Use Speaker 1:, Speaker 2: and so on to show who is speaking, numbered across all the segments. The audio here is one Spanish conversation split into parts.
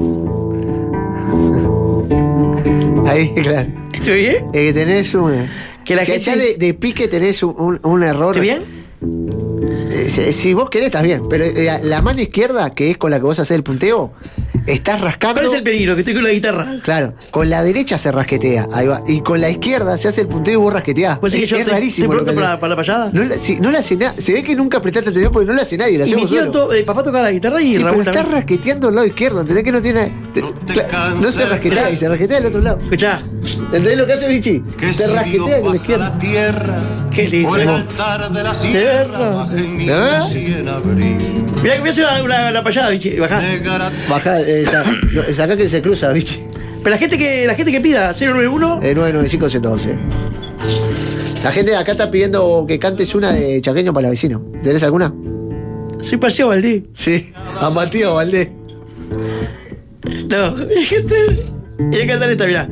Speaker 1: Ahí, claro.
Speaker 2: ¿Estoy bien?
Speaker 1: Es que tenés un.
Speaker 2: Que la
Speaker 1: si
Speaker 2: gente-
Speaker 1: allá de, de pique tenés un, un- un error.
Speaker 2: ¿Estoy bien?
Speaker 1: Eh, si, si vos querés, estás bien. Pero eh, la mano izquierda, que es con la que vos haces el punteo, estás rascando.
Speaker 2: ¿Cuál es el peligro? Que estoy con la guitarra.
Speaker 1: Claro, con la derecha se rasquetea, ahí va. Y con la izquierda se hace el punteo y vos rasqueteás.
Speaker 2: Pues es que yo
Speaker 1: es
Speaker 2: estoy,
Speaker 1: rarísimo. lo
Speaker 2: pronto para, para la payada.
Speaker 1: No, la- si- no la hace nadie. Se ve que nunca prestaste atención porque no la hace nadie. La
Speaker 2: y mi tío, to- eh, papá toca la guitarra y
Speaker 1: Sí, pero
Speaker 2: Raúl
Speaker 1: está
Speaker 2: también.
Speaker 1: rasqueteando al lado izquierdo, ¿entendés que no tiene. te- cla- no se rasquetea y se rasquetea del otro lado.
Speaker 2: Escuchá.
Speaker 1: ¿Entendés lo que hace Vichy?
Speaker 3: que
Speaker 1: Te
Speaker 3: si
Speaker 1: rasquetea con la izquierda.
Speaker 3: la tierra
Speaker 2: Qué lindo.
Speaker 3: por el altar de la
Speaker 2: Tierra.
Speaker 3: sierra mi
Speaker 1: ¿Eh?
Speaker 2: Mirá que voy a hacer la, la, la payada, bichi. Bajá.
Speaker 1: Baja, eh, está- no, es acá que se cruza, Vichy.
Speaker 2: Pero la gente que, la gente que pida 091.
Speaker 1: Eh, 995-111. La gente de acá está pidiendo que cantes una de Chaqueño para la vecino. ¿Tenés alguna?
Speaker 2: Soy Paseo Valdí.
Speaker 1: Sí. A Matías Valdés.
Speaker 2: No, mi gente. Y a cantar esta, mirá.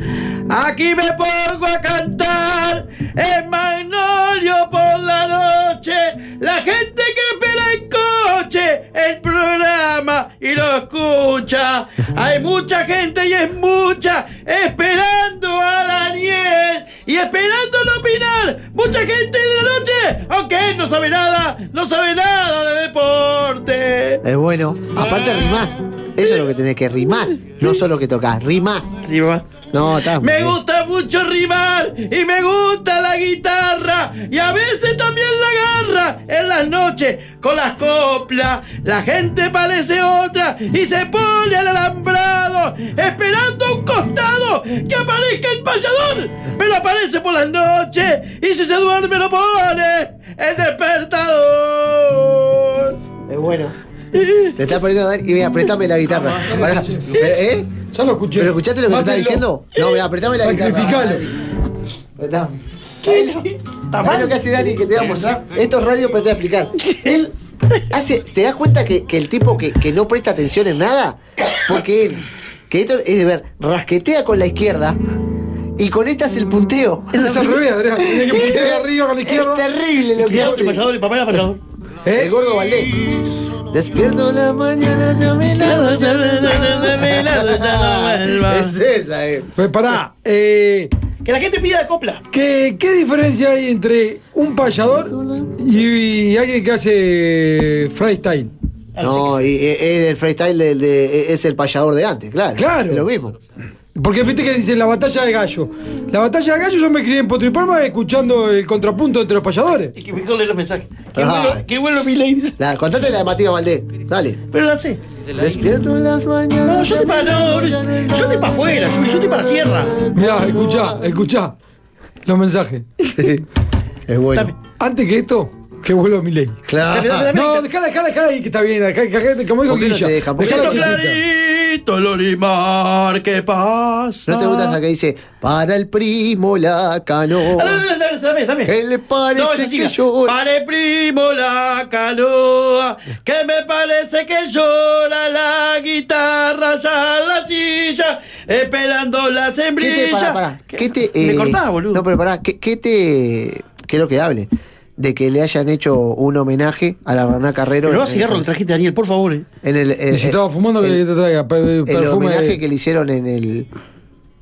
Speaker 2: Aquí me pongo a cantar en Magnolio por la noche. La gente que espera en coche el programa y lo escucha. Hay mucha gente y es mucha esperando a Daniel y esperando no opinar. Mucha gente de la noche, aunque él no sabe nada, no sabe nada de deporte.
Speaker 1: Es bueno. Aparte rimás. Eso es lo que tenés que rimás. No solo que tocas, rimás.
Speaker 2: Mamá.
Speaker 1: No, está.
Speaker 2: Me gusta mucho rimar y me gusta la guitarra y a veces también la garra en las noches con las coplas. La gente parece otra y se pone al alambrado esperando a un costado que aparezca el payador. Pero aparece por las noches y si se duerme lo pone el despertador.
Speaker 1: Es bueno. Te está poniendo a ver y mira, apretame la guitarra. Pará. ¿Eh?
Speaker 4: Ya lo escuché.
Speaker 1: ¿Pero escuchaste lo que te está
Speaker 4: Mátenlo.
Speaker 1: diciendo? No, mira, apretame la guitarra.
Speaker 4: Sacrificalo.
Speaker 2: ¿Qué?
Speaker 1: ¿Sabés lo que hace Dani? Que te voy a mostrar. Esto es radio, pero te voy a explicar. Él hace. ¿Te das cuenta que, que el tipo que, que no presta atención en nada? Porque él, que esto es de ver, rasquetea con la izquierda y con esta hace el punteo.
Speaker 4: Es al revés, Adrián. Tiene que puntear arriba con la izquierda.
Speaker 1: Es terrible lo que
Speaker 2: ¿Qué hace el payador? El papá era payador.
Speaker 4: ¿Eh?
Speaker 1: El gordo Valdés. Despierto en la mañana de mi lado. Es esa, eh.
Speaker 4: Pues pará. Eh,
Speaker 2: Que la gente pida de copla.
Speaker 4: ¿qué, ¿Qué diferencia hay entre un payador y, alguien que hace freestyle?
Speaker 1: No, y, y- el freestyle del- de- es el payador de antes, claro.
Speaker 4: Claro.
Speaker 1: Es lo mismo.
Speaker 4: Porque viste que dicen la batalla de gallo. La batalla de gallo yo me crié en Potro y Palma escuchando el contrapunto entre los payadores.
Speaker 2: Y que lee los mensajes. Qué bueno, qué bueno mi lady.
Speaker 1: La, contate la de Matías Valdés. Dale.
Speaker 2: Pero la sé.
Speaker 1: Despierto en las mañanas.
Speaker 2: No, yo estoy para no, yo estoy para afuera, Yuri, yo estoy para la sierra.
Speaker 4: Mirá, escuchá, escuchá los mensajes.
Speaker 1: Es bueno.
Speaker 2: Dame.
Speaker 4: Antes que esto, que vuelva mi ley.
Speaker 1: Claro.
Speaker 2: Dame, dame, dame.
Speaker 4: No, dejala, dejala, dejala ahí que está bien. dejala, dejala, como dijo
Speaker 1: ¿Por qué no
Speaker 4: Guilla.
Speaker 1: te
Speaker 4: Dejala
Speaker 2: Siento
Speaker 1: no te
Speaker 4: quietita.
Speaker 2: clarito el olimar que pasa.
Speaker 1: ¿No te gusta esa que dice, para el primo la canoa? ¿Qué le parece
Speaker 2: No,
Speaker 1: que
Speaker 2: siga.
Speaker 1: llora?
Speaker 2: Pare primo la canoa, que me parece que llora la guitarra ya la silla, esperando la
Speaker 1: ¿Qué te,
Speaker 2: sembrilla.
Speaker 1: pará, pará.
Speaker 2: ¿Qué?
Speaker 1: ¿Qué te,
Speaker 2: me
Speaker 1: eh,
Speaker 2: cortaba, boludo.
Speaker 1: No, pero pará, ¿qué, qué te. Quiero que hable? De que le hayan hecho un homenaje a la Rana Carrero.
Speaker 2: Pero no cigarro que trajiste, Daniel, por favor. eh.
Speaker 1: En el, eh,
Speaker 4: Y si estaba fumando, que te traiga
Speaker 1: el homenaje
Speaker 4: de-
Speaker 1: que le hicieron en el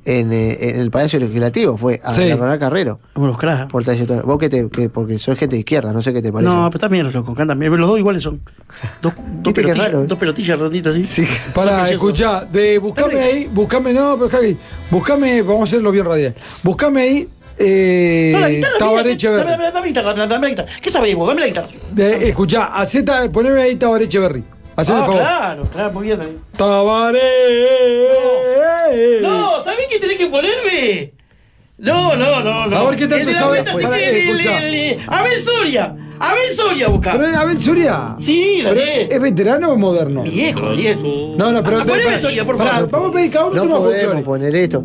Speaker 1: en, eh, en el Palacio Legislativo fue a
Speaker 4: Sí.
Speaker 1: la Rana Carrero.
Speaker 2: Como los.
Speaker 1: Por trayectoria. Vos que te, que, porque sos gente de izquierda, no sé qué te parece.
Speaker 2: No, pero también los locos, cantan bien. Los dos iguales son. Dos, pelotillas,
Speaker 1: raro, eh.
Speaker 2: dos pelotillas redonditas así.
Speaker 1: Sí.
Speaker 2: Preciosos.
Speaker 4: escuchá, de buscame ahí, buscame, no, pero Javi, buscame, vamos a hacerlo bien radial. Buscame ahí, eh,
Speaker 2: No, la guitarra.
Speaker 4: Tabaré
Speaker 2: Dame, dame, guitarra, dame, dame la guitarra. ¿Qué sabés vos? Dame la guitarra.
Speaker 4: De- escuchá, haceta, poneme ahí Tabaré Echeverry. Haceme
Speaker 2: Ah,
Speaker 4: el favor.
Speaker 2: claro, claro, muy bien. Daniel.
Speaker 4: Tabaré.
Speaker 2: No, ¿sabés qué tenés que ponerme? No, no, no, no.
Speaker 4: A ver, ¿qué tanto
Speaker 2: El de la
Speaker 4: sabe?
Speaker 2: vuelta se
Speaker 4: Pará,
Speaker 2: tiene el-
Speaker 4: escuchá.
Speaker 2: el- el- Abel Soria. Abel Soria busca.
Speaker 4: Pero es Abel Soria.
Speaker 2: Sí, Daniel.
Speaker 4: ¿Es veterano o moderno?
Speaker 2: Viejo, viejo.
Speaker 4: No, no, pero.
Speaker 2: Ah, poneme
Speaker 4: pará,
Speaker 2: Soria, por favor.
Speaker 4: Vamos a pedir cada uno
Speaker 1: No podemos poner esto.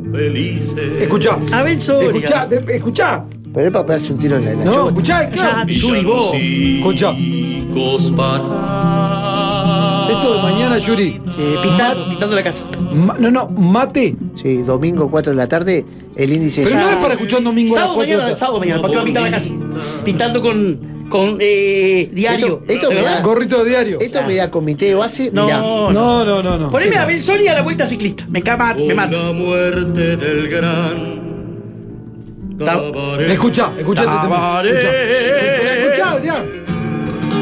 Speaker 4: Escuchá.
Speaker 2: Abel Soria.
Speaker 4: Escuchá, de- escuchá.
Speaker 1: Pero él para pegarse un tiro en la, en la
Speaker 4: No,
Speaker 1: chota.
Speaker 4: escuchá, claro.
Speaker 2: Yuri, vos.
Speaker 4: Escuchá. Esto de mañana, Yuri.
Speaker 2: Sí, pintando, pintando la casa.
Speaker 4: Ma- no, no, mate.
Speaker 1: Sí, domingo 4 de la tarde, el índice
Speaker 4: Pero
Speaker 1: ya-
Speaker 4: no es para escuchar domingo a las
Speaker 2: Sábado
Speaker 4: 4 de
Speaker 2: mañana,
Speaker 4: la tarde.
Speaker 2: sábado mañana, para que va a pintar la casa. Pintando con, con eh, diario.
Speaker 1: Esto- esto
Speaker 2: ¿Te
Speaker 1: me da-
Speaker 4: Gorrito de diario.
Speaker 1: Esto me da comité base.
Speaker 2: No,
Speaker 1: mirá.
Speaker 2: no.
Speaker 4: No, no, no, no.
Speaker 2: Poneme a Ben Soli a la vuelta ciclista. Me cama, me mata.
Speaker 3: la muerte del gran
Speaker 4: tema.
Speaker 2: Tabaré.
Speaker 4: Escuchá, Adrián.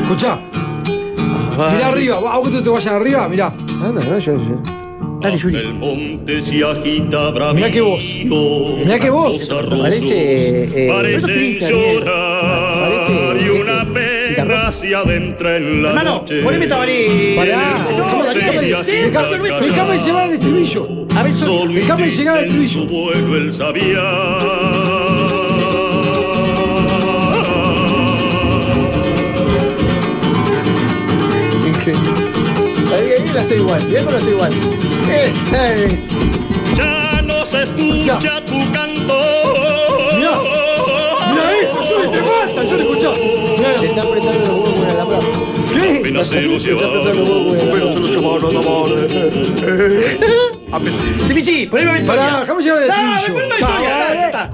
Speaker 4: Escuchá. Mirá arriba. ¿A vos te vayas arriba? Mirá.
Speaker 1: Anda, no, yo, yo.
Speaker 2: Dale, Yuri.
Speaker 3: El monte se agita bravío.
Speaker 4: Mirá que voz. Mirá que
Speaker 3: arroyos
Speaker 1: Parece, eh,
Speaker 3: llorar
Speaker 1: Parece,
Speaker 3: se adentra en la
Speaker 2: Hermano,
Speaker 3: noche.
Speaker 2: poneme tabaré.
Speaker 4: Pará.
Speaker 2: No, Daniel,
Speaker 4: dejame llevar el estribillo.
Speaker 2: A.
Speaker 3: Solo
Speaker 4: Déjame llegar al estribillo.
Speaker 3: vuelo el
Speaker 1: Increíble. Ahí, ahí la soy igual. Mirá cómo la soy igual. Eh, eh.
Speaker 3: Ya no se escucha tu canto.
Speaker 4: Mirá. Mirá esto, Yuri, te escuchá.
Speaker 1: Se
Speaker 4: Mirá.
Speaker 1: está apretando los huevos
Speaker 4: ¿Qué?
Speaker 3: Apenas se lo
Speaker 1: está
Speaker 3: llevaron.
Speaker 2: poneme a.
Speaker 4: Pará, déjame llevar el estribillo.
Speaker 2: Soli. Dale, ya está.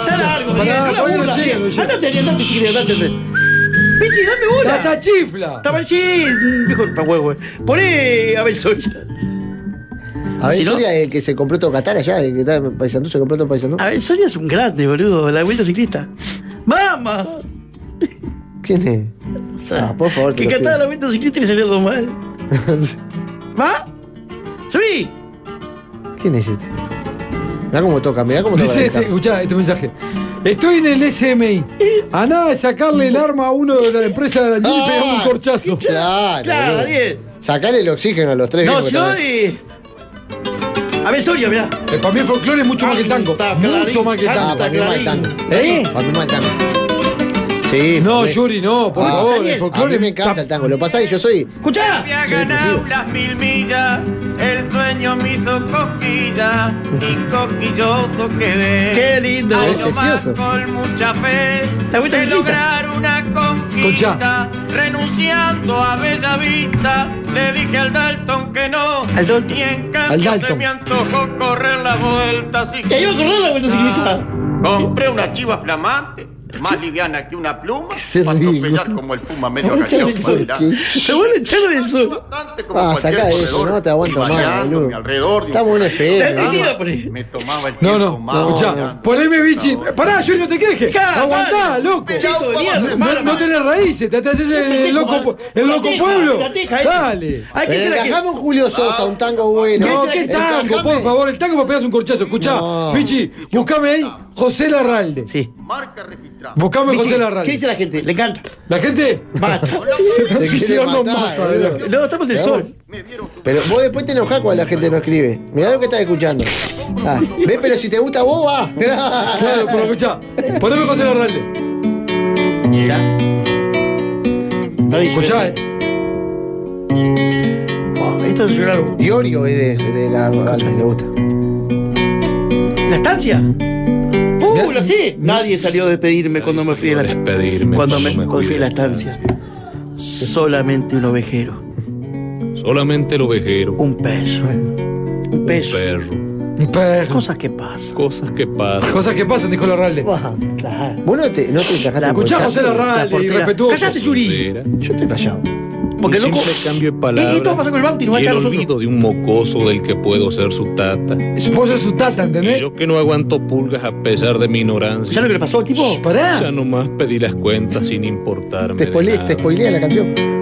Speaker 2: Está largo, no la burla. Andate, andate, andate. Pichi, dame bola.
Speaker 4: Tata chifla.
Speaker 2: Está mal, sí, huevo. eh. Poné a Ben Soli.
Speaker 1: A ver,
Speaker 2: Si no-
Speaker 1: Soria, el que se compró todo Qatar allá, el que está en Paysandú, se compró todo Paysandú.
Speaker 2: A Ben Soli es un grande, boludo. La vuelta ciclista. ¡Mamá!
Speaker 1: ¿Quién es?
Speaker 2: O sea,
Speaker 1: Ah, por favor,
Speaker 2: Que
Speaker 1: lo
Speaker 2: cantaba la vuelta ciclista y le salió todo mal. ¿Va? ¡Subí!
Speaker 1: ¿Quién es este? Mirá cómo toca, mirá cómo toca.
Speaker 4: Dice este, escuchá este mensaje. Estoy en el SMI. A nada de sacarle el arma a uno de la empresa de Daniel y pegarle un corchazo.
Speaker 1: Claro.
Speaker 2: Claro. Daniel.
Speaker 1: Sacale el oxígeno a los tres.
Speaker 2: No,
Speaker 1: viejos
Speaker 2: si
Speaker 1: que
Speaker 2: no,
Speaker 1: están-
Speaker 2: eh. A Ben Soria, mirá.
Speaker 4: Eh, para mí el folclore es mucho más que el tango.
Speaker 2: Está
Speaker 4: Mucho
Speaker 2: clarín,
Speaker 4: más que el
Speaker 1: Ah,
Speaker 4: tango.
Speaker 1: para mí más el tango.
Speaker 4: ¿Eh?
Speaker 1: Para mí más el tango. Sí.
Speaker 4: No,
Speaker 1: porque-
Speaker 4: Yuri, no, por
Speaker 1: Ah,
Speaker 4: favor. El
Speaker 1: A
Speaker 4: folclore
Speaker 1: mí me encanta el tango. Lo pasa que yo soy.
Speaker 2: ¡Escuchá!
Speaker 5: Había
Speaker 1: Soy depresivo.
Speaker 5: ganado las mil millas, el sueño me hizo cosquilla y cosquilloso quedé.
Speaker 2: ¡Qué lindo!
Speaker 1: Es
Speaker 5: Año más
Speaker 1: precioso.
Speaker 5: con mucha fe
Speaker 2: La vuelta
Speaker 5: de lograr una conquista, renunciando a Bella Vista, le dije al Dalton que no.
Speaker 2: Al Dalton.
Speaker 5: Y en
Speaker 4: Al
Speaker 5: cambio se
Speaker 4: Dalton.
Speaker 5: me antojó correr la vuelta así
Speaker 2: ¿Te iba a correr la vuelta ciclista?
Speaker 5: Compré una chiva flamante, más liviana que una pluma,
Speaker 1: se
Speaker 5: para atropellar
Speaker 1: ¿no?
Speaker 5: como el puma medio callado
Speaker 2: Te voy a echar del
Speaker 5: como
Speaker 1: Ah, sacá eso, no te aguanto más, boludo. Estamos en
Speaker 2: La
Speaker 1: FM.
Speaker 5: Me tomaba el
Speaker 4: No,
Speaker 5: tiempo
Speaker 4: no,
Speaker 5: más.
Speaker 4: escuchá. Poneme bichi. Pará, no te quejes. Aguantá, loco. No, no tenés raíces, te haces el loco, el loco
Speaker 2: La teja,
Speaker 4: pueblo.
Speaker 2: eh.
Speaker 4: Dale.
Speaker 2: Hay que que.
Speaker 1: encajame un Julio Sosa, un tango bueno.
Speaker 4: No, qué tango, por favor, el tango para pegarse un corchazo. Escuchá,
Speaker 1: No.
Speaker 4: Pichi, buscame ahí José Larralde.
Speaker 2: Sí.
Speaker 5: Marca registrada.
Speaker 4: Buscame José
Speaker 2: ¿Qué
Speaker 4: Larralde.
Speaker 2: dice la gente? Le encanta.
Speaker 4: La gente
Speaker 2: Mata.
Speaker 4: se está
Speaker 1: Se quiere
Speaker 4: suicidando
Speaker 1: matar,
Speaker 4: más.
Speaker 2: No, estamos del sol.
Speaker 1: Pero vos después te enojás cuando la gente no escribe. Mirá lo que estás escuchando. Ah, ve, pero si te gusta vos, va.
Speaker 4: Claro, pero escuchá, poneme José Larralde.
Speaker 2: Mira.
Speaker 4: Escuchá, eh.
Speaker 2: Oh, esto es llorar.
Speaker 1: Diorio es de, de la alta, le gusta.
Speaker 2: ¿La estancia? Uh, lo sé. Nadie salió a despedirme cuando me fui a la
Speaker 6: despedirme
Speaker 2: Cuando me,
Speaker 6: cuando me
Speaker 2: cuando fui a la
Speaker 6: fui de la
Speaker 2: estancia. Solamente un ovejero.
Speaker 6: Solamente el ovejero, un
Speaker 2: Un peso. Un peso.
Speaker 6: perro,
Speaker 4: Un perro.
Speaker 2: Cosas que pasan.
Speaker 6: cosas que pasan.
Speaker 4: Cosas que pasan, dijo Larralde.
Speaker 2: Claro.
Speaker 1: Vos no te, no te encajaste
Speaker 2: La
Speaker 1: con
Speaker 4: Escuchá
Speaker 1: el
Speaker 4: José. Larralde, irrespetuoso.
Speaker 2: Cállate, Yuri.
Speaker 1: Yo estoy callado.
Speaker 2: Porque
Speaker 6: un
Speaker 2: loco.
Speaker 6: cambio de
Speaker 2: Y
Speaker 6: palabras.
Speaker 2: esto pasa con el Bauti, a
Speaker 6: y el olvido de un mocoso del que puedo ser su tata.
Speaker 4: Su esposa es su tata,
Speaker 6: Y
Speaker 4: ¿entendés?
Speaker 6: yo que no aguanto pulgas a pesar de mi ignorancia.
Speaker 2: ¿Sabes lo que le pasó al tipo?
Speaker 4: Pará.
Speaker 6: Ya nomás pedí las cuentas sin importarme.
Speaker 1: Te spoileé, te spoileé la canción.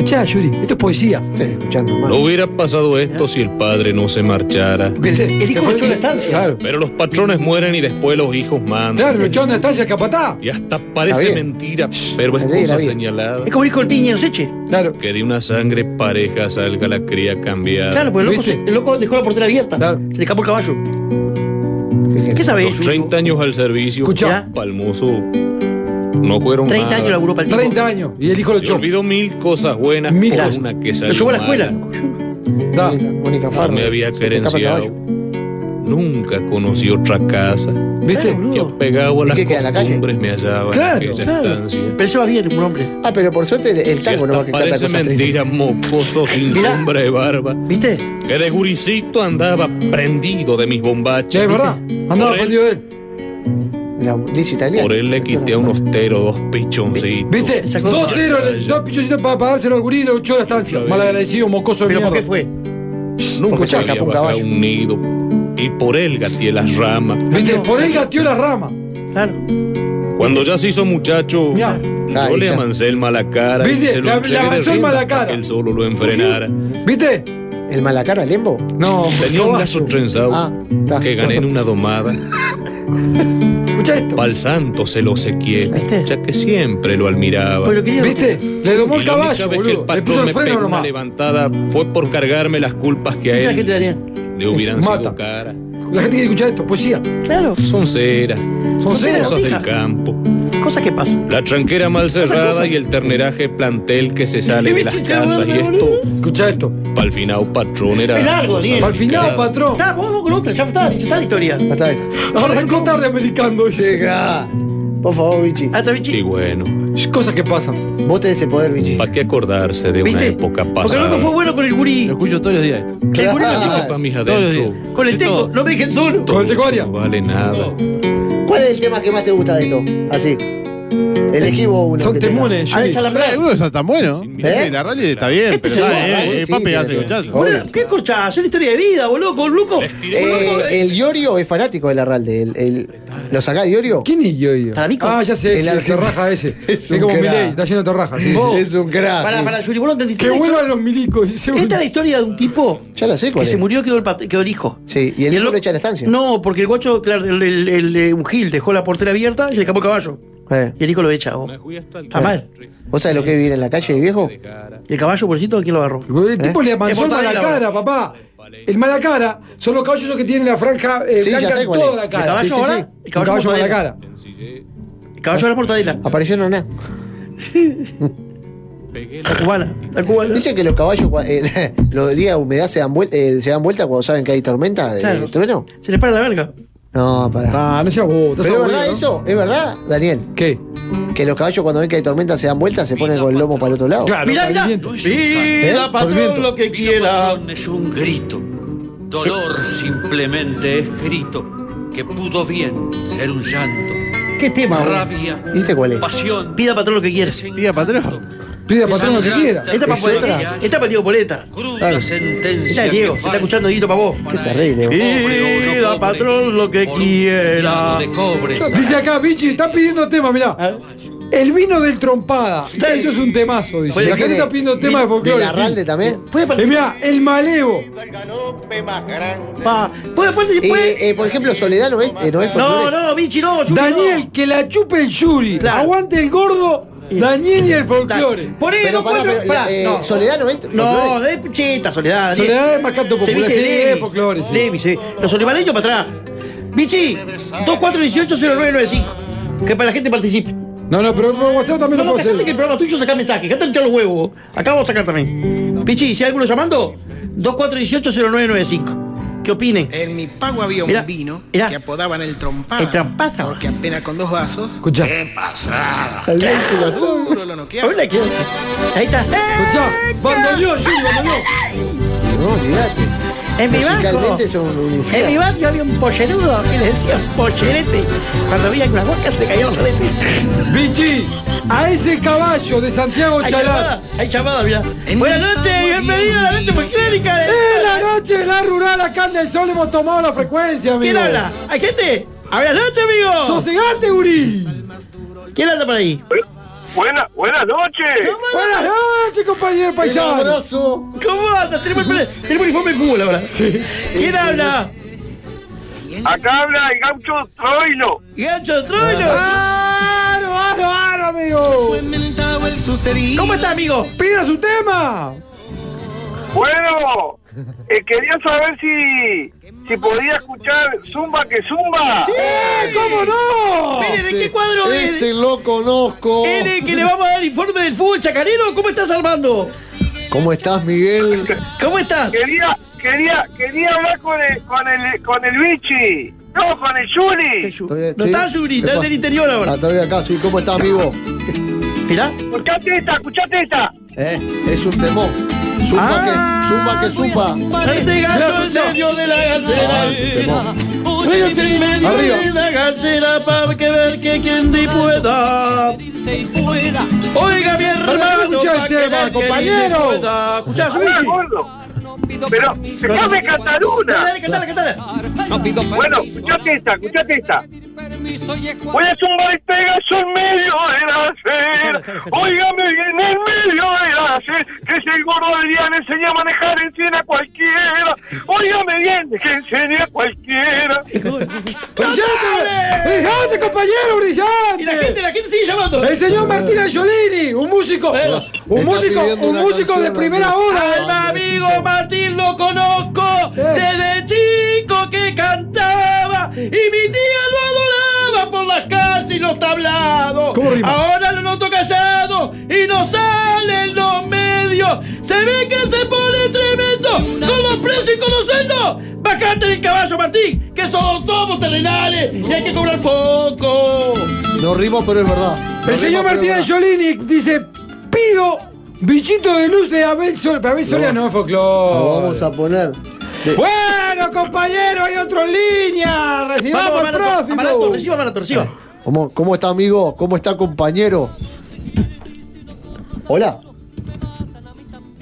Speaker 4: Escuchá, Yuri, esto es poesía.
Speaker 1: Estoy escuchando,
Speaker 6: No
Speaker 1: hermano.
Speaker 6: hubiera pasado esto si el padre no se marchara.
Speaker 4: ¿Viste?
Speaker 2: El hijo
Speaker 4: Se fue-
Speaker 2: estancia.
Speaker 4: Claro.
Speaker 6: Pero los patrones mueren y después los hijos mandan.
Speaker 4: Claro, lo echó una estancia capatá.
Speaker 6: Y hasta
Speaker 1: Está
Speaker 6: parece mentira, pero es cosa señalada.
Speaker 2: Es como dijo el piña, nos eche.
Speaker 4: Claro.
Speaker 6: Que de una sangre pareja salga la cría cambiada.
Speaker 2: Claro, porque el loco, el loco dejó la portera abierta.
Speaker 4: Claro.
Speaker 2: Se le escapó el caballo.
Speaker 1: Qué
Speaker 2: ¿Qué sabés,
Speaker 6: Los
Speaker 2: Yuyu?
Speaker 6: 30 años al servicio.
Speaker 4: Escuchá.
Speaker 6: Palmoso. No fueron
Speaker 2: 30
Speaker 6: nada.
Speaker 2: años laburó para el tipo.
Speaker 4: 30 años. Y el hijo lo
Speaker 6: Se
Speaker 4: echó.
Speaker 6: olvidó mil cosas buenas
Speaker 4: Mil
Speaker 6: por
Speaker 4: cosas.
Speaker 6: una que
Speaker 2: Lo
Speaker 6: salió
Speaker 2: llevó a la escuela.
Speaker 4: Da.
Speaker 1: Mónica, Mónica Farro.
Speaker 6: Me había querenciado. Nunca conocí otra casa.
Speaker 4: ¿Viste?
Speaker 6: Yo pegado a
Speaker 1: ¿Y
Speaker 6: las
Speaker 1: qué queda en la calle?
Speaker 6: costumbres me hallaba
Speaker 4: Claro,
Speaker 6: en aquella
Speaker 2: Claro.
Speaker 6: estancia.
Speaker 2: Pero se va bien, un hombre.
Speaker 1: Ah, pero por suerte el, el tango no va a que canta
Speaker 6: parece
Speaker 1: cosas
Speaker 6: mentira, mocoso sin
Speaker 2: Mirá.
Speaker 6: sombra de barba.
Speaker 2: ¿Viste?
Speaker 6: Que de guricito andaba prendido de mis bombachas.
Speaker 4: Es verdad. Andaba prendido de él.
Speaker 1: La dice italiana.
Speaker 6: Por él le quité a un ostero dos pichoncitos.
Speaker 4: ¿Viste? Dos teros, dos pichoncitos para, dárselo al gurí y lo echó a la estancia. Malagradecido, mocoso de
Speaker 2: ¿Pero
Speaker 4: mierda.
Speaker 2: por qué fue?
Speaker 6: Nunca
Speaker 1: se escapó un
Speaker 6: bajar
Speaker 1: caballo.
Speaker 6: un nido. Y por él gateé las ramas.
Speaker 4: ¿Viste? Por él gateó la rama.
Speaker 2: Claro.
Speaker 6: Cuando ya se hizo muchacho,
Speaker 4: Ya.
Speaker 6: yo le amancé el mala cara. y
Speaker 4: ¿Viste?
Speaker 6: se lo
Speaker 4: Le- le amansó el mala cara.
Speaker 6: él solo lo enfrenara.
Speaker 4: ¿Viste?
Speaker 1: ¿El malacara Lembo?
Speaker 4: No,
Speaker 6: Tenía un lazo trenzado
Speaker 1: Ah,
Speaker 6: que gané en una domada.
Speaker 4: Escucha esto.
Speaker 6: Pa'l santo se lo sequié,
Speaker 2: ¿Viste?
Speaker 6: ya que siempre lo admiraba.
Speaker 2: Pues lo.
Speaker 4: ¿Viste? Le domó el caballo, boludo.
Speaker 6: el
Speaker 4: Le puso el freno nomás.
Speaker 6: levantada fue por cargarme las culpas que a
Speaker 2: ¿Qué
Speaker 6: él le hubieran
Speaker 4: Mata.
Speaker 6: sido caras.
Speaker 4: La gente quiere escuchar esto, poesía.
Speaker 2: Claro.
Speaker 6: Son ceras,
Speaker 4: Son
Speaker 2: ceras,
Speaker 6: cosas del campo.
Speaker 2: Cosas que pasan.
Speaker 6: La tranquera mal cerrada y el terneraje plantel que se sale de las casas. Y esto,
Speaker 4: Escucha esto.
Speaker 6: pa'l final, patrón, era.
Speaker 2: Es largo, Daniel.
Speaker 4: Al final, patrón.
Speaker 2: Está, vos vamos con otra, ya está, ya está la historia.
Speaker 1: Ya está,
Speaker 4: arrancó tarde americano.
Speaker 1: Llega. Por favor, Vichy.
Speaker 2: Hasta bichi.
Speaker 6: Y bueno,
Speaker 4: Cosas que pasan.
Speaker 1: Vos tenés el poder, Vichy.
Speaker 6: ¿para qué acordarse de una época
Speaker 2: Porque
Speaker 6: pasada?
Speaker 2: loco fue bueno con el gurí.
Speaker 7: Lo escucho todos los días esto.
Speaker 2: El gurí lo
Speaker 6: mis.
Speaker 2: Con el teco, no me dejen solo.
Speaker 4: Con el tecoaria.
Speaker 6: no vale nada.
Speaker 1: ¿Cuál es el tema que más te gusta de esto? Así. Elegí vos uno.
Speaker 4: Son temones.
Speaker 2: A
Speaker 4: Juli.
Speaker 2: desalambrar.
Speaker 7: Algunos son tan buenos.
Speaker 1: ¿Eh?
Speaker 7: La rally está bien,
Speaker 2: Este
Speaker 7: pero
Speaker 2: es el
Speaker 7: eh,
Speaker 1: sí,
Speaker 7: eh, pa'
Speaker 1: sí,
Speaker 7: pegarse cochazo.
Speaker 2: Boludo, ¿Qué corchazo? Es una historia de vida, boludo, con Luco.
Speaker 1: Eh, el Iorio es fanático de la Ralde. El, el- ¿Lo sacás de Iorio?
Speaker 4: ¿Quién es yo? yo?
Speaker 2: Tarabico.
Speaker 4: Ah, ya sé,
Speaker 1: El
Speaker 4: es el terraja ese.
Speaker 1: Es
Speaker 4: como. Milei, está lleno de terraja. sí.
Speaker 1: Es un crack.
Speaker 2: Para, para, Yuri, vos no entendiste.
Speaker 4: Que vuelvan los milicos. dice uno.
Speaker 2: Esta es la historia de un tipo
Speaker 1: Ya lo sé
Speaker 2: que se murió quedó el, hijo.
Speaker 1: Sí, y el hijo
Speaker 2: lo-
Speaker 1: lo echa a la estancia.
Speaker 2: No, porque el guacho, claro, el, el, el- el- un gil dejó la portera abierta y se le escapó el caballo.
Speaker 1: Eh.
Speaker 2: Y el hijo lo echa. vos. Está mal.
Speaker 1: ¿Vos sabés lo que es vivir en la calle, viejo?
Speaker 2: ¿Y el caballo, pobrecito, quién lo agarró?
Speaker 4: El tipo le amansó
Speaker 2: Es
Speaker 4: el mala cara, papá. El mala cara son los caballos esos que tienen la franja eh,
Speaker 1: Sí,
Speaker 4: blanca en toda la
Speaker 2: ¿El
Speaker 4: cara.
Speaker 2: caballo
Speaker 1: sí, sí,
Speaker 2: ahora?
Speaker 1: sí.
Speaker 2: El caballo
Speaker 4: caballo con la
Speaker 2: mortadela.
Speaker 4: cara.
Speaker 2: El caballo de la mortadela.
Speaker 1: Apareció Noná.
Speaker 2: La cubana. La cubana.
Speaker 1: Dicen que los caballos, eh, los días de humedad se dan, vuelta, eh, se dan vuelta cuando saben que hay tormenta de
Speaker 2: Claro.
Speaker 1: trueno.
Speaker 2: Se les para la verga.
Speaker 1: No, para.
Speaker 4: Ah, no seas
Speaker 1: Pero es
Speaker 4: aburrido,
Speaker 1: verdad
Speaker 4: ¿no?
Speaker 1: eso, es verdad, Daniel.
Speaker 4: ¿Qué?
Speaker 1: Que los caballos cuando ven que hay tormenta se dan vuelta, se ponen con el lomo para el otro lado.
Speaker 4: Claro,
Speaker 2: Mirá, mirá. Vida,
Speaker 1: ¿Eh?
Speaker 2: Patrón, lo que quiera.
Speaker 8: Es un grito, dolor simplemente escrito, que pudo bien ser un llanto.
Speaker 2: ¿Qué tema?
Speaker 8: Rabia,
Speaker 1: ¿Viste cuál es?
Speaker 8: pasión,
Speaker 2: Pida patrón lo que quiera.
Speaker 7: Pida patrón.
Speaker 4: Pide a patrón lo que quiera.
Speaker 2: Esta para
Speaker 1: ¿Es otra?
Speaker 2: Esta para Diego Poleta.
Speaker 8: cruda
Speaker 4: Claro.
Speaker 8: sentencia.
Speaker 2: Esta es Diego. Se está escuchando Dieguito para vos.
Speaker 1: Qué terrible.
Speaker 2: Pida patrón lo que quiera.
Speaker 4: Dice acá, Vichy, está pidiendo tema, mirá. El vino del trompada. Eso es un temazo, dice. La gente
Speaker 1: ¿quién
Speaker 4: está
Speaker 1: es?
Speaker 4: pidiendo tema de
Speaker 1: ¿De
Speaker 4: folclore.
Speaker 1: la Ralde también?
Speaker 2: ¿Puede
Speaker 4: Eh, mirá, el malevo.
Speaker 1: Eh, eh, por ejemplo, Soledad no es, eh, no es
Speaker 2: No, no, Vichy, no. Yuri,
Speaker 4: Daniel, que la chupe el Yuri.
Speaker 2: Claro.
Speaker 4: Aguante el gordo. Daniel y el
Speaker 2: no.
Speaker 4: folclore.
Speaker 2: Por ahí, dos,
Speaker 1: pará, pero
Speaker 2: pará,
Speaker 1: eh,
Speaker 2: no.
Speaker 1: Soledad no es
Speaker 2: No,
Speaker 1: folclore.
Speaker 2: no es cheta, Soledad.
Speaker 4: Soledad es más canto
Speaker 2: Se
Speaker 4: popular.
Speaker 2: viste
Speaker 4: Sí,
Speaker 2: Levis.
Speaker 4: es folclore, sí.
Speaker 2: Levis, sí. Los olivareños para atrás. Vichy, 2418-0995. Que para la gente participe.
Speaker 4: No, no, pero por WhatsApp también
Speaker 2: No,
Speaker 4: lo
Speaker 2: no,
Speaker 4: puedo
Speaker 2: dejate que el
Speaker 4: hacer.
Speaker 2: programa tuyo saca mensaje. Acá te echar los huevos. Acá vamos a sacar también. Pichi, si hay alguno llamando, 2418-0995. ¿Qué opinen?
Speaker 9: En mi pago había un
Speaker 2: Mirá,
Speaker 9: vino
Speaker 2: mirá.
Speaker 9: que apodaban el trompado.
Speaker 2: El trompado.
Speaker 9: Porque apenas con dos vasos.
Speaker 4: Escuchá,
Speaker 9: Seguro lo noqueaba.
Speaker 2: Hola, ¿qué? Ahí está.
Speaker 1: No, olvídate.
Speaker 2: En mi barco.
Speaker 1: Un
Speaker 2: En mi había un pollerudo que le decían pollerete. Cuando veía una boca se le caía el solete.
Speaker 4: Vichy, a ese caballo de Santiago
Speaker 2: Hay
Speaker 4: Chalat.
Speaker 2: llamada, hay llamada, mirá. Buenas noches, bienvenido a la noche folclórica. de-
Speaker 4: ¡Eh, la noche de la rural acá en del sol hemos tomado la frecuencia, amigo!
Speaker 2: ¿Quién habla? ¿Hay gente? Buenas noches, amigo.
Speaker 4: ¡Sosegate, gurí!
Speaker 2: ¿Quién anda por ahí?
Speaker 3: Buena, buenas noches.
Speaker 4: Buenas noches, compañero paisano.
Speaker 2: ¿Cómo anda? Tenemos el, tenemos el informe de fútbol ahora. Sí. ¿Quién habla?
Speaker 3: Acá habla el gaucho Troilo.
Speaker 2: Gancho Troilo.
Speaker 4: ¡Aro, aro, aro, amigo!
Speaker 2: ¿Cómo está, amigo?
Speaker 4: ¡Pida su tema!
Speaker 3: Bueno, eh, quería saber si, si podía escuchar Zumba que Zumba.
Speaker 4: ¡Sí! ¿Cómo no?
Speaker 2: Mire, ¿de qué cuadro de-
Speaker 1: Ese lo conozco.
Speaker 2: ¿Eres que le vamos a dar informe del fútbol chacarero? ¿Cómo estás, Armando?
Speaker 1: ¿Cómo estás, Miguel?
Speaker 2: ¿Cómo estás?
Speaker 3: Quería, quería, quería hablar con el, con el, con el bichi. No, con el Juli.
Speaker 1: Bien,
Speaker 2: No
Speaker 1: ¿sí?
Speaker 2: está Yuri, está en el interior
Speaker 1: Ah,
Speaker 2: ahora.
Speaker 1: estoy acá, sí. ¿Cómo estás, amigo?
Speaker 2: Mirá.
Speaker 3: Escuchate esta, escuchate esta.
Speaker 1: Eh, es un temón. Zumba que,
Speaker 2: Ah,
Speaker 1: zumba que zumba.
Speaker 2: Este gallo en medio de la gallera. En medio
Speaker 4: Arriba.
Speaker 2: de la gallera para que ver que quien te pueda. Oiga, mi hermano,
Speaker 4: escuchar el
Speaker 2: que
Speaker 4: tema,
Speaker 2: que
Speaker 4: compañero.
Speaker 2: quien te pueda. Escuchá,
Speaker 3: gordo. Pero, déjame cantar
Speaker 2: Dale,
Speaker 3: una.
Speaker 2: dale, cantala, cantala.
Speaker 3: Bueno, escuchate esta, escuchate esta. Voy a zumbar este gallo en medio de la acera. Óigame bien, en medio de la acera. Que es el gordo Adrián enseña a manejar en cien a cualquiera. Óigame bien, que enseña a cualquiera.
Speaker 4: ¡Brillante! ¡Brillante, compañero, brillante!
Speaker 2: Y la gente, la gente sigue llamando.
Speaker 4: El señor Martín Angiolini, un músico, un músico, un músico de primera hora.
Speaker 2: Al amigo Martín lo conozco desde chico que cantaba y mi tía lo
Speaker 4: ¿Cómo rima?
Speaker 2: Ahora lo noto callado y no sale en los medios. Se ve que se pone tremendo con los precios y con los sueldos. Bajate del caballo, Martín, que solo somos terrenales y hay que cobrar poco.
Speaker 1: No rimo, pero es verdad. No
Speaker 4: El señor
Speaker 1: rimo, pero
Speaker 4: Martín
Speaker 1: es verdad.
Speaker 4: Angiolini dice, pido bichito de luz de Abel Sol. Abel Soria no es
Speaker 1: Lo vamos
Speaker 4: folclore.
Speaker 1: a poner. de-
Speaker 4: Bueno, compañero, hay otro en línea. Recibamos al
Speaker 2: Amarato,
Speaker 4: próximo.
Speaker 2: Amarato, reciba, Amarato, reciba.
Speaker 1: ¿Cómo, ¿Cómo está, amigo? ¿Cómo está, compañero? Hola.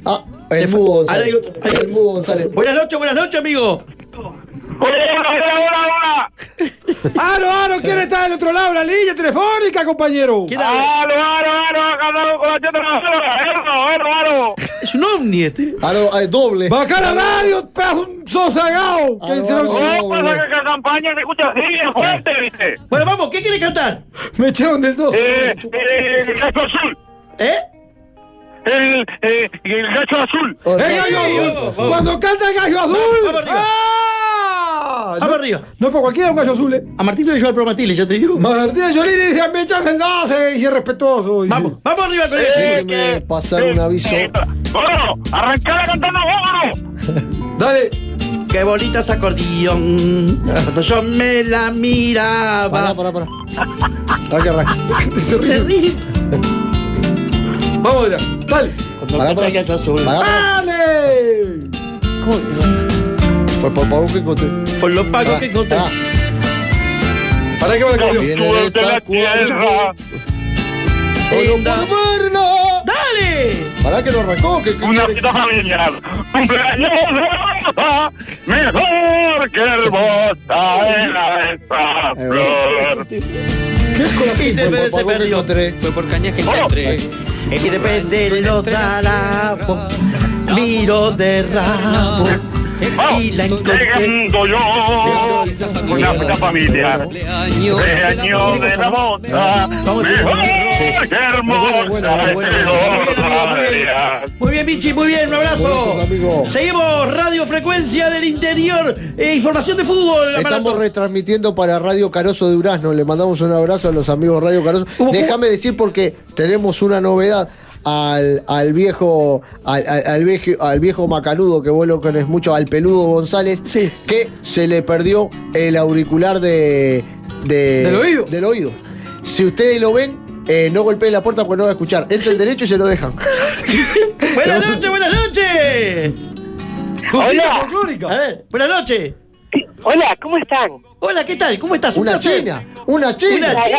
Speaker 1: Ah, el mudo
Speaker 2: Ahora
Speaker 1: González.
Speaker 2: digo- ahí-
Speaker 1: El mudo González.
Speaker 2: Buenas noches, buenas noches, amigo.
Speaker 3: Hola, hola, hola, hola.
Speaker 4: Aro, Aro, ¿quién está del otro lado? La línea telefónica, compañero.
Speaker 2: ¿Quién habla?
Speaker 3: Aro, aro, aro, cantando con la cheta aro, aro, aro.
Speaker 2: Es un ovni este.
Speaker 1: Aro, ah, doble.
Speaker 4: Baja la radio, pedazo se lo-
Speaker 1: aro.
Speaker 3: ¿Cómo pasa que la campaña se escucha así, es fuerte, viste?
Speaker 2: Bueno, vamos, ¿qué quiere cantar?
Speaker 4: Me echaron del 2.
Speaker 3: Eh, eh, el gacho azul.
Speaker 2: ¿Eh?
Speaker 3: El, eh, el gacho azul.
Speaker 4: ¡El gallo azul! Cuando canta el gallo azul.
Speaker 2: Vamos arriba.
Speaker 4: ¡Ah!
Speaker 2: Vamos
Speaker 4: no,
Speaker 2: arriba.
Speaker 4: No para cualquiera un gallo azul, eh.
Speaker 2: A Martín lo lleva el programa Tile, ya te digo.
Speaker 4: Martín Angiolini dice, me echan del 12 y es respetuoso. dice.
Speaker 2: Vamos, vamos arriba con el
Speaker 1: Déjeme pasar un aviso.
Speaker 3: Gordo, arrancala cantando gordo.
Speaker 4: Dale.
Speaker 2: Qué bonita ese acordeón. Cuando yo me la
Speaker 1: Pará,
Speaker 2: miraba.
Speaker 1: pará, pará. Hay que arrancar.
Speaker 4: Se ríe. Vamos allá. Dale.
Speaker 2: Cuando
Speaker 1: Pará,
Speaker 2: el
Speaker 1: pará.
Speaker 2: gato azul.
Speaker 1: Pará, pará.
Speaker 4: ¡Dale!
Speaker 1: ¿Cómo? Fue por favor que encontré.
Speaker 2: Fue lo pago
Speaker 1: Ah,
Speaker 2: que encontré.
Speaker 1: ah,
Speaker 4: ¿Para qué va el acordeón?
Speaker 1: Viene
Speaker 3: Tú de la
Speaker 1: esta
Speaker 3: tierra.
Speaker 1: Por.
Speaker 2: ¡Dale!
Speaker 1: Pará que no arrancó. Que,
Speaker 3: Una cita familiar. Cumpleaños hermosa, mejor que hermosa era esa flor.
Speaker 2: Y
Speaker 1: Fue
Speaker 2: se
Speaker 1: por
Speaker 2: perdió.
Speaker 8: Fue por cañas que encontré.
Speaker 2: Y depende de los harapos. Miro de rabo. Y la encontré.
Speaker 3: llegando yo. Una cita familiar.
Speaker 8: Cumpleaños.
Speaker 3: Cumpleaños de la
Speaker 2: Muy bien, Michi, muy bien, un abrazo. Seguimos Radio Frecuencia del Interior, eh, información de fútbol.
Speaker 1: Estamos retransmitiendo para Radio Caroso de Durazno. Le mandamos un abrazo a los amigos Radio Caroso.
Speaker 2: ¿Hubo
Speaker 1: Déjame decir porque tenemos una novedad. Al, al viejo al, al- al viejo al viejo macanudo que vos lo querés mucho al peludo González
Speaker 2: Sí.
Speaker 1: que se le perdió el auricular de, de-
Speaker 4: ¿Del oído?
Speaker 1: del oído si ustedes lo ven eh, no golpeen la puerta porque no va a escuchar entra el derecho y se lo dejan
Speaker 2: Buenas noches, buenas noches.
Speaker 3: Hola.
Speaker 4: folclórica.
Speaker 2: A ver, buenas noches.
Speaker 10: Hola, ¿cómo están?
Speaker 2: Hola, ¿qué tal? ¿Cómo estás? Un
Speaker 1: una china una china
Speaker 2: Una chi-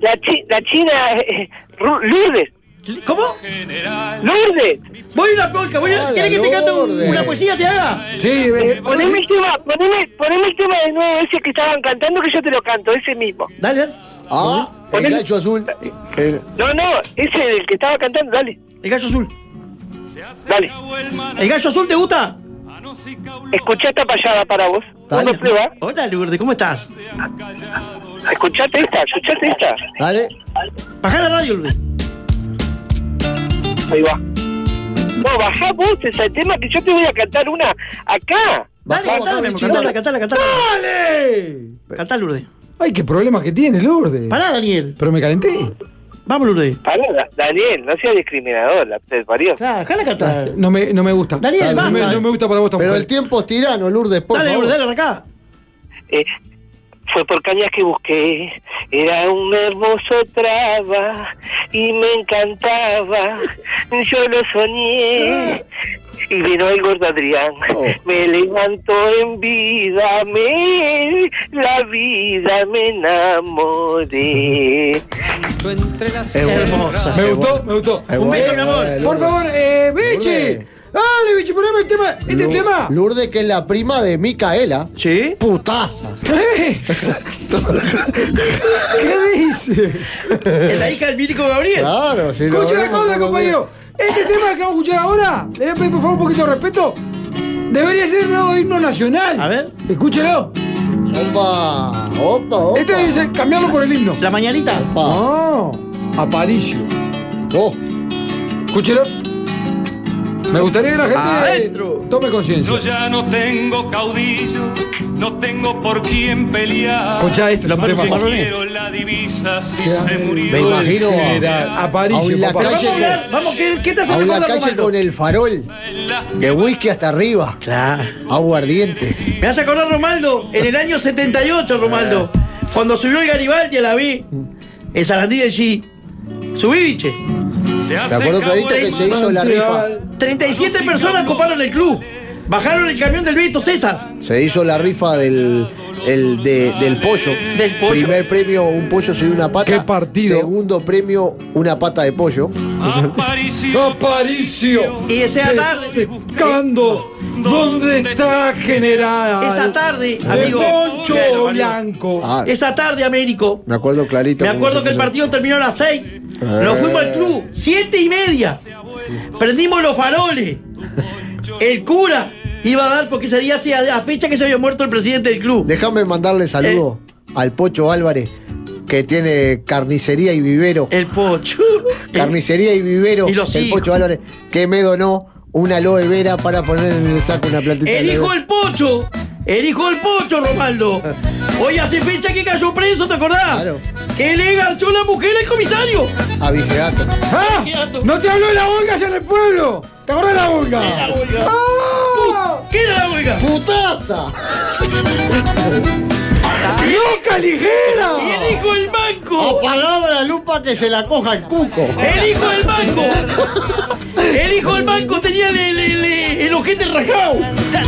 Speaker 10: La, chi- la china eh, Lourdes.
Speaker 2: ¿Cómo?
Speaker 10: Lourdes.
Speaker 2: Voy a una polca, voy a... ¿Querés que te cante una poesía, te haga?
Speaker 4: Sí, eh,
Speaker 10: Poneme el tema, poneme, poneme el tema de nuevo ese que estaban cantando que yo te lo canto, ese mismo.
Speaker 2: Dale, dale.
Speaker 1: ah el gallo azul Eh,
Speaker 10: No, no, ese del que estaba cantando, dale,
Speaker 2: El gallo azul.
Speaker 10: dale.
Speaker 2: ¿El gallo azul te gusta?
Speaker 10: Escuchá esta payada para vos.
Speaker 1: Dale.
Speaker 10: Prueba.
Speaker 2: Hola, Lourdes, ¿cómo estás?
Speaker 10: Escuchate esta, escuchate esta.
Speaker 1: dale
Speaker 2: Bajá la radio, Lourdes.
Speaker 10: Ahí va. No, bajá vos ese tema que yo te voy a cantar una acá.
Speaker 2: Dale,
Speaker 1: Bajá,
Speaker 2: cantala, cantala,
Speaker 1: dale.
Speaker 2: cantala, cantala.
Speaker 4: ¡Dale!
Speaker 2: Cantá, Lourdes.
Speaker 4: Ay, qué problemas que tiene, Lourdes.
Speaker 2: Pará, Daniel.
Speaker 4: Pero me calenté.
Speaker 2: Vamos, Lourdes.
Speaker 10: Pará, Da- Daniel, no seas discriminador, la te parió.
Speaker 2: Claro, dejala cantar.
Speaker 4: No me, no me gusta.
Speaker 2: Daniel,
Speaker 4: no, me,
Speaker 2: basta.
Speaker 4: no me gusta para vos tampoco.
Speaker 1: pero el tiempo es tirano Lourdes por
Speaker 2: Dale,
Speaker 1: favor
Speaker 2: Lourdes, dale, acá.
Speaker 10: Eh, Fue por cañas que busqué, era un hermoso traba y me encantaba, yo lo soñé. Y vino el gordo Adrián, me levantó en vida, me, la vida me enamoré.
Speaker 2: Hermosa.
Speaker 4: Me gustó, me gustó.
Speaker 1: Es
Speaker 2: Un beso, mi amor.
Speaker 4: Por favor, eh, Bichi. Dale, Bichi, poneme el tema. Este
Speaker 1: Lu-
Speaker 4: tema.
Speaker 1: Lourdes, que es la prima de Micaela.
Speaker 2: ¿Sí?
Speaker 1: Putaza.
Speaker 4: ¿Qué? ¿Qué dice?
Speaker 2: Es la hija del mítico Gabriel.
Speaker 1: Claro, sí.
Speaker 4: Escucha la cosa, compañero. Este tema que vamos a escuchar ahora, le voy a pedir por favor un poquito de respeto. Debería ser el nuevo himno nacional.
Speaker 2: A ver.
Speaker 4: Escúchelo.
Speaker 1: Opa, opa, opa.
Speaker 4: Este dice cambiarlo por el himno.
Speaker 2: La mañanita.
Speaker 1: Opa.
Speaker 4: No. Aparicio.
Speaker 1: Oh,
Speaker 4: Escúchelo. Me gustaría que la gente
Speaker 2: Adentro.
Speaker 4: tome conciencia.
Speaker 11: Yo ya no tengo caudillo, no tengo por quién pelear.
Speaker 4: Escucha esto, es un tema.
Speaker 11: Que quiero la divisa si se murió.
Speaker 1: me imagino a, la.
Speaker 2: Pero vamos ¿qué, qué te hace
Speaker 1: la calle con el farol de whisky hasta arriba.
Speaker 2: Claro.
Speaker 1: Aguardiente.
Speaker 2: Me hace acordar Romaldo, en el año 78, Romaldo, cuando subió el Garibaldi a la vi, en Sarandí de G. Subí, biche.
Speaker 1: ¿Te acuerdas que se hizo la rifa?
Speaker 2: 37 personas coparon el club. Bajaron el camión del Vito César.
Speaker 1: Se hizo la rifa del, el de- del pollo.
Speaker 2: Del pollo.
Speaker 1: Primer premio, un pollo y una pata.
Speaker 4: Qué partido.
Speaker 1: Segundo premio, una pata de pollo.
Speaker 11: Aparicio.
Speaker 4: Aparicio.
Speaker 2: Y esa tarde,
Speaker 4: Buscando dónde está general.
Speaker 2: esa tarde,
Speaker 4: El
Speaker 2: amigo.
Speaker 4: poncho blanco.
Speaker 1: Ah,
Speaker 2: Esa tarde, Américo.
Speaker 1: me acuerdo clarito.
Speaker 2: Me acuerdo que el partido terminó a las 6. Nos fuimos al club, siete y media. Prendimos los faroles. El cura iba a dar porque ese día hacía a fecha que se había muerto el presidente del club.
Speaker 1: Déjame mandarle saludo
Speaker 2: Eh.
Speaker 1: al Pocho Álvarez, que tiene carnicería y vivero.
Speaker 2: El pocho.
Speaker 1: Carnicería y vivero.
Speaker 2: Y los
Speaker 1: el
Speaker 2: hijos.
Speaker 1: Pocho Álvarez, que me donó una aloe vera para poner en el saco una plantita
Speaker 2: El
Speaker 1: de
Speaker 2: hijo del pocho. El hijo del pocho, Romaldo. Hoy hace fecha que cayó preso, ¿te acordás?
Speaker 1: Claro.
Speaker 2: Que le garchó la mujer al comisario.
Speaker 1: a Vigegato.
Speaker 4: ¡Ah! ¿No te habló de la Volga allá en el pueblo? ¿Te acordás de la Volga. ¡Ah!
Speaker 2: ¿Qué era la huelga?
Speaker 1: ¡Putaza!
Speaker 4: ¡Loca ligera!
Speaker 2: Y el hijo del banco.
Speaker 1: Apagado la lupa que se la coja el cuco.
Speaker 2: El hijo del banco. El hijo del banco tenía el, el, el, el ojete rajado.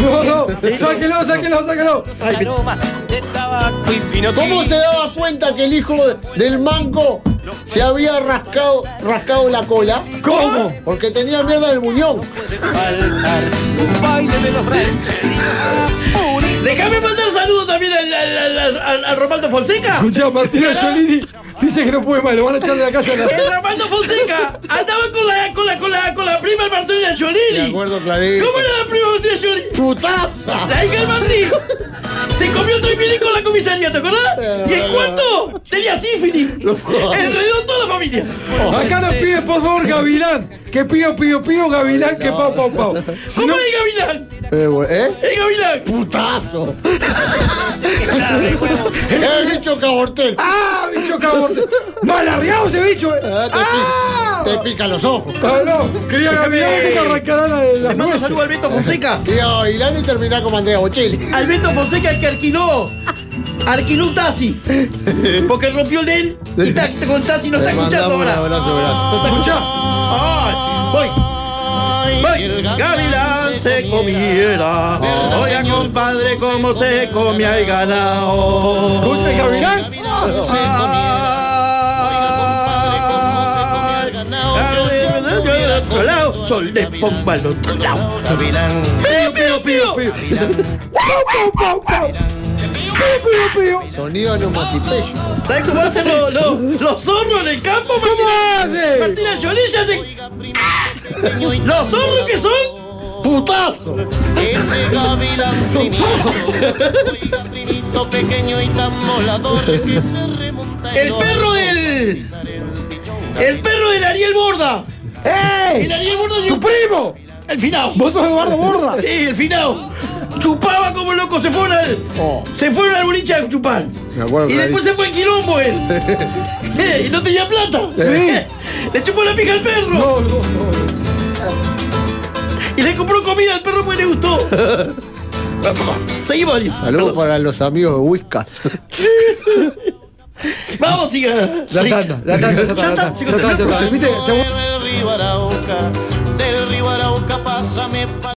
Speaker 4: No, no, sáquelo, sáquelo, sáquelo.
Speaker 1: ¿Cómo se daba cuenta que el hijo del manco se había rascado, rascado la cola?
Speaker 4: ¿Cómo?
Speaker 1: Porque tenía mierda del muñón.
Speaker 2: Déjame mandar saludos también al, al, al, al- al Romaldo Fonseca.
Speaker 4: Escuchá, Martina Giolini dice que no puede más, lo van a echar de la casa de la...
Speaker 2: El Romaldo Fonseca andaba con la, con la, con la, con la prima Martina
Speaker 1: Me
Speaker 2: Giolini.
Speaker 1: acuerdo clarito.
Speaker 2: ¿Cómo era la prima Martina Giolini?
Speaker 1: ¡Putaza!
Speaker 2: La hija del Martín. Se comió otro y con la comisaría, ¿te acordás? Y el cuarto tenía sífilis. Enredó toda la familia.
Speaker 4: Acá nos pide, por favor, Gavilán. Que pío, pío, pío, Gavilán, que pau, pau, pau. Si
Speaker 2: ¿Cómo
Speaker 4: no,
Speaker 2: es Gavilán?
Speaker 1: Eh, bueno, ¿Eh?
Speaker 2: ¡Eh, Gavilán!
Speaker 1: ¡Putazo! ¡El bicho cabortel!
Speaker 4: ¡Ah, bicho caborte! ¡Malardeado ese bicho! eh.
Speaker 1: Ah, te,
Speaker 4: ¡Ah!
Speaker 1: pi- te pica los ojos.
Speaker 4: Ah, no, quería Gavilán que te arrancará la,
Speaker 2: Le
Speaker 4: las
Speaker 2: mando saludo al Beto Fonseca.
Speaker 1: Y a bailar y terminar como Andrea Bocelli.
Speaker 2: Al Beto Fonseca el que alquiló. Alquiló un taxi. Porque rompió el de él. Y ta- con taxi no está
Speaker 1: Le
Speaker 2: escuchando
Speaker 1: mandamos un
Speaker 2: ahora.
Speaker 1: abrazo, abrazo.
Speaker 2: ¿No está escuchando? ¡Ay! ¡Voy! ¡Voy! Gavilán se comiera. Oiga, compadre, cómo se comía el ganado.
Speaker 4: ¿Escucha el Gavilán?
Speaker 2: Sol de pompa al otro lado.
Speaker 4: Pío, pío, pío.
Speaker 1: Sonido.
Speaker 2: ¿Sabes cómo hacen los, los, los zorros en el campo?
Speaker 4: ¿Cómo
Speaker 2: Martina?
Speaker 4: hace?
Speaker 2: Martina Jolie ya hacen. ¿Los zorros que son?
Speaker 1: ¡Putazo!
Speaker 5: Ese gavilán primito, primito pequeño y tan volador que se remonta en
Speaker 2: El perro del. El perro del Ariel Borda.
Speaker 4: ¡Ey!
Speaker 2: El Borda.
Speaker 4: ¡Tu primo!
Speaker 2: El finao.
Speaker 4: ¿Vos sos Eduardo Borda?
Speaker 2: Sí, el finao. Chupaba como loco, se fueron al.
Speaker 1: Oh.
Speaker 2: Se fueron al boliche a chupar.
Speaker 1: Me acuerdo
Speaker 2: Y después se fue al quilombo él. Eh, y no tenía plata. Le chupó la pija al perro.
Speaker 4: No, no, no.
Speaker 2: Y le compró comida al perro porque le gustó. Seguimos.
Speaker 1: Saludos para los amigos de Whiskas.
Speaker 2: Vamos, siga.
Speaker 4: La tanda, la tanda, ya está, ya está, ya está,
Speaker 5: río Arauca, del río Arauca pásame pa-